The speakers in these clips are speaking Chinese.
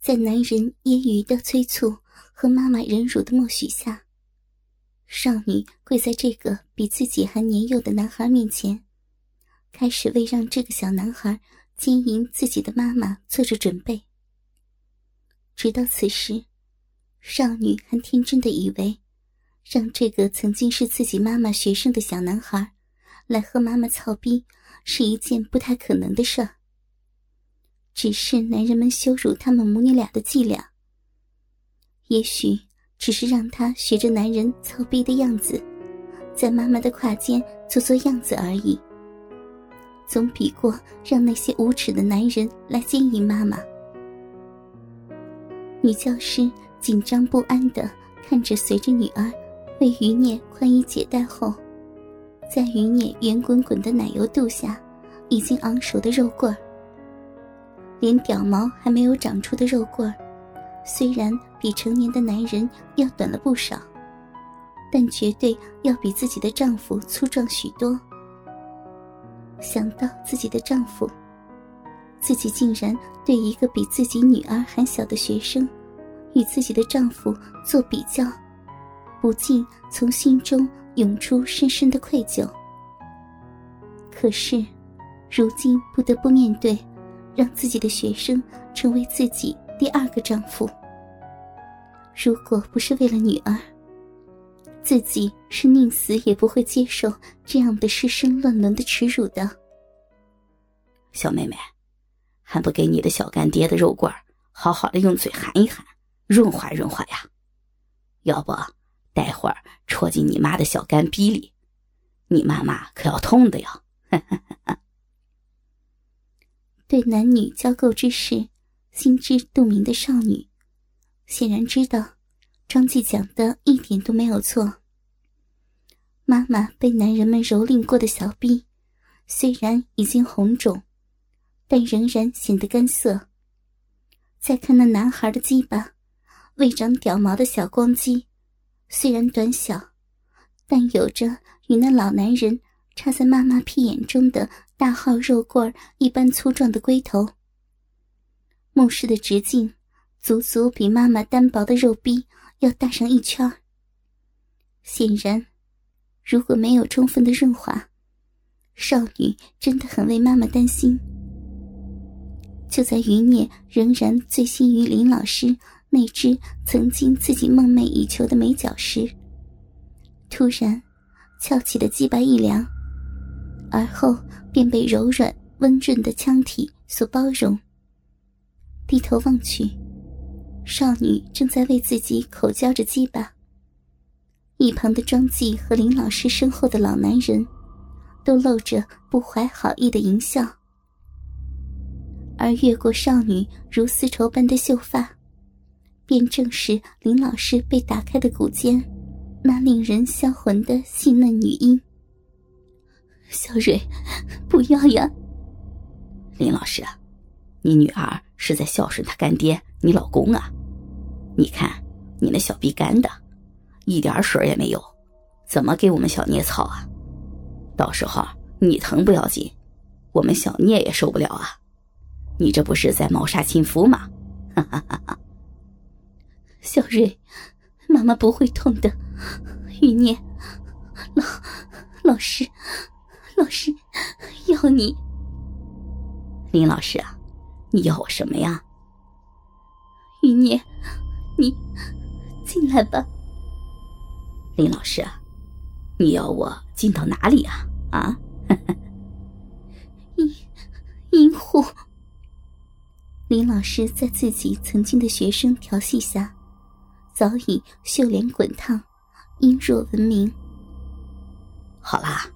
在男人揶揄的催促和妈妈忍辱的默许下，少女跪在这个比自己还年幼的男孩面前，开始为让这个小男孩经营自己的妈妈做着准备。直到此时，少女还天真的以为，让这个曾经是自己妈妈学生的小男孩来和妈妈操逼是一件不太可能的事儿。只是男人们羞辱他们母女俩的伎俩，也许只是让他学着男人操逼的样子，在妈妈的胯间做做样子而已，总比过让那些无耻的男人来经营妈妈。女教师紧张不安的看着随着女儿为余孽宽衣解带后，在余孽圆滚滚的奶油肚下，已经昂首的肉棍儿。连屌毛还没有长出的肉棍儿，虽然比成年的男人要短了不少，但绝对要比自己的丈夫粗壮许多。想到自己的丈夫，自己竟然对一个比自己女儿还小的学生，与自己的丈夫做比较，不禁从心中涌出深深的愧疚。可是，如今不得不面对。让自己的学生成为自己第二个丈夫。如果不是为了女儿，自己是宁死也不会接受这样的师生乱伦的耻辱的。小妹妹，还不给你的小干爹的肉罐好好的用嘴含一含，润滑润滑呀？要不，待会儿戳进你妈的小干逼里，你妈妈可要痛的哟！对男女交媾之事心知肚明的少女，显然知道张继讲的一点都没有错。妈妈被男人们蹂躏过的小臂，虽然已经红肿，但仍然显得干涩。再看那男孩的鸡巴，未长屌毛的小光鸡，虽然短小，但有着与那老男人插在妈妈屁眼中的。大号肉棍一般粗壮的龟头，墓室的直径足足比妈妈单薄的肉臂要大上一圈显然，如果没有充分的润滑，少女真的很为妈妈担心。就在余孽仍然醉心于林老师那只曾经自己梦寐以求的美脚时，突然翘起的鸡巴一凉，而后。便被柔软温润的腔体所包容。低头望去，少女正在为自己口交着鸡巴。一旁的庄记和林老师身后的老男人，都露着不怀好意的淫笑。而越过少女如丝绸般的秀发，便正是林老师被打开的骨尖，那令人销魂的细嫩女音。小蕊，不要呀！林老师，你女儿是在孝顺她干爹，你老公啊？你看你那小逼干的，一点水也没有，怎么给我们小聂操啊？到时候你疼不要紧，我们小聂也受不了啊！你这不是在谋杀亲夫吗？哈哈哈哈！小蕊，妈妈不会痛的。余孽，老老师。老师，要你。林老师啊，你要我什么呀？余孽，你进来吧。林老师啊，你要我进到哪里啊？啊？阴阴户。林老师在自己曾经的学生调戏下，早已秀脸滚烫，阴弱闻名。好啦。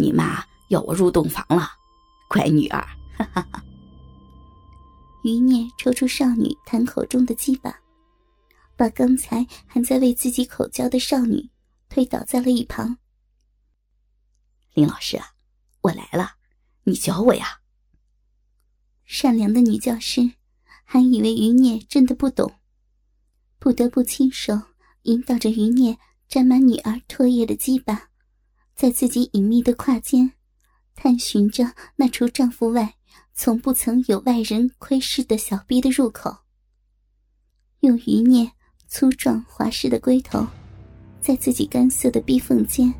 你妈要我入洞房了，乖女儿。哈哈哈。余孽抽出少女痰口中的鸡巴，把刚才还在为自己口交的少女推倒在了一旁。林老师啊，我来了，你教我呀。善良的女教师还以为余孽真的不懂，不得不亲手引导着余孽沾满女儿唾液的鸡巴。在自己隐秘的胯间，探寻着那除丈夫外，从不曾有外人窥视的小臂的入口。用余孽粗壮滑湿的龟头，在自己干涩的逼缝间，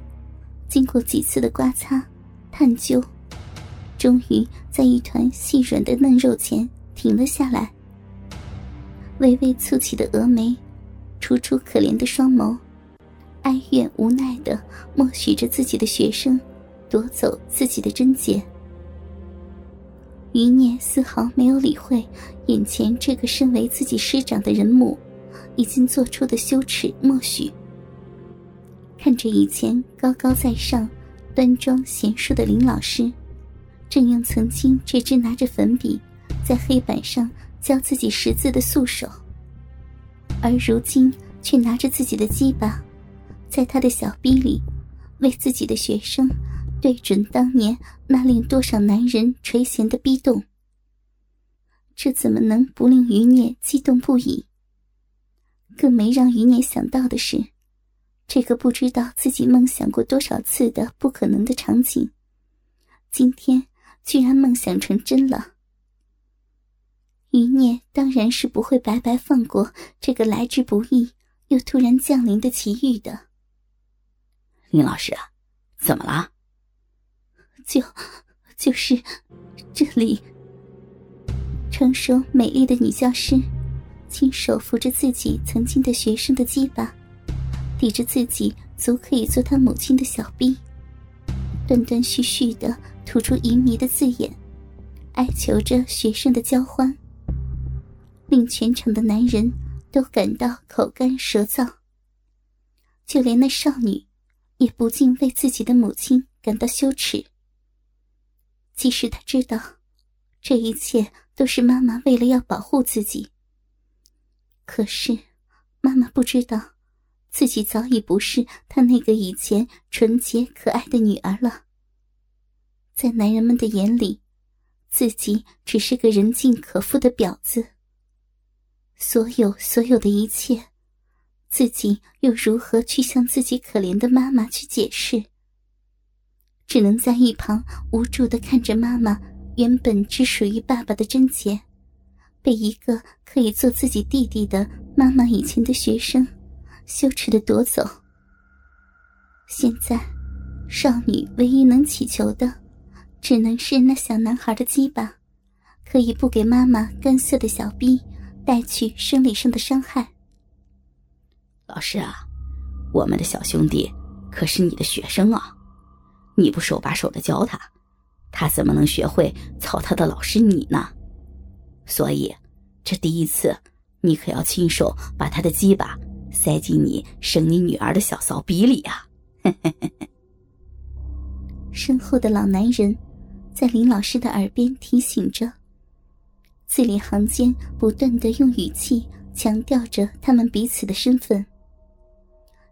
经过几次的刮擦、探究，终于在一团细软的嫩肉前停了下来。微微蹙起的峨眉，楚楚可怜的双眸，哀怨无奈的默许着自己的学生夺走自己的贞洁。余念丝毫没有理会眼前这个身为自己师长的人母已经做出的羞耻默许，看着以前高高在上、端庄贤淑的林老师，正用曾经这只拿着粉笔在黑板上教自己识字的素手，而如今却拿着自己的鸡巴，在他的小逼里为自己的学生。对准当年那令多少男人垂涎的逼动，这怎么能不令余孽激动不已？更没让余孽想到的是，这个不知道自己梦想过多少次的不可能的场景，今天居然梦想成真了。余孽当然是不会白白放过这个来之不易又突然降临的奇遇的。林老师啊，怎么了？就，就是这里。成熟美丽的女教师，亲手扶着自己曾经的学生的鸡巴，抵着自己足可以做她母亲的小臂，断断续续的吐出淫迷的字眼，哀求着学生的交欢，令全场的男人都感到口干舌燥。就连那少女，也不禁为自己的母亲感到羞耻。即使他知道，这一切都是妈妈为了要保护自己。可是，妈妈不知道，自己早已不是她那个以前纯洁可爱的女儿了。在男人们的眼里，自己只是个人尽可夫的婊子。所有所有的一切，自己又如何去向自己可怜的妈妈去解释？只能在一旁无助的看着妈妈原本只属于爸爸的贞洁，被一个可以做自己弟弟的妈妈以前的学生羞耻的夺走。现在，少女唯一能祈求的，只能是那小男孩的鸡巴，可以不给妈妈干涩的小臂带去生理上的伤害。老师啊，我们的小兄弟可是你的学生啊。你不手把手的教他，他怎么能学会操他的老师你呢？所以，这第一次，你可要亲手把他的鸡巴塞进你生你女儿的小骚逼里啊！身后的老男人在林老师的耳边提醒着，字里行间不断的用语气强调着他们彼此的身份。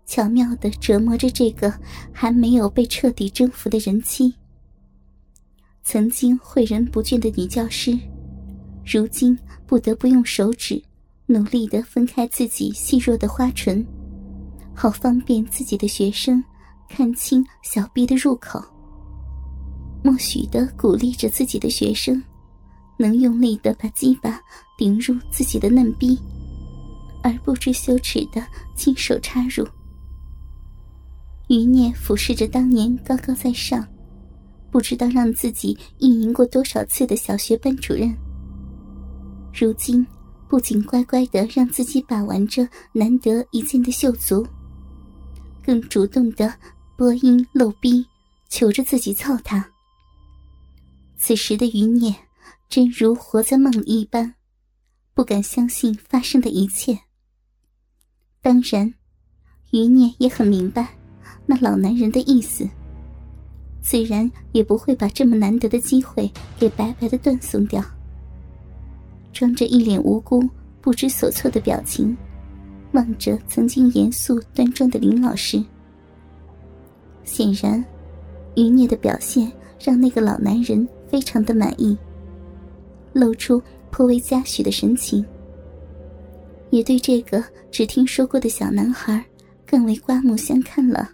巧妙的折磨着这个还没有被彻底征服的人妻。曾经诲人不倦的女教师，如今不得不用手指努力的分开自己细弱的花唇，好方便自己的学生看清小臂的入口。默许的鼓励着自己的学生，能用力的把鸡巴顶入自己的嫩逼，而不知羞耻的亲手插入。余孽俯视着当年高高在上，不知道让自己意淫过多少次的小学班主任，如今不仅乖乖的让自己把玩着难得一见的秀足，更主动的播音露逼，求着自己操他。此时的余孽真如活在梦里一般，不敢相信发生的一切。当然，余孽也很明白。那老男人的意思，自然也不会把这么难得的机会给白白的断送掉。装着一脸无辜、不知所措的表情，望着曾经严肃端庄的林老师。显然，余孽的表现让那个老男人非常的满意，露出颇为嘉许的神情，也对这个只听说过的小男孩更为刮目相看了。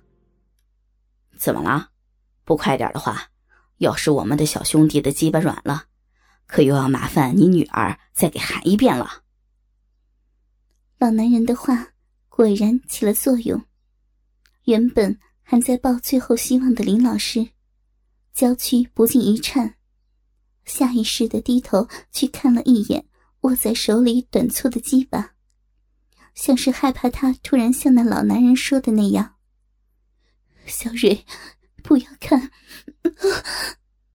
怎么了？不快点的话，要是我们的小兄弟的鸡巴软了，可又要麻烦你女儿再给喊一遍了。老男人的话果然起了作用。原本还在抱最后希望的林老师，娇躯不禁一颤，下意识的低头去看了一眼握在手里短粗的鸡巴，像是害怕他突然像那老男人说的那样：“小蕊，不要看。”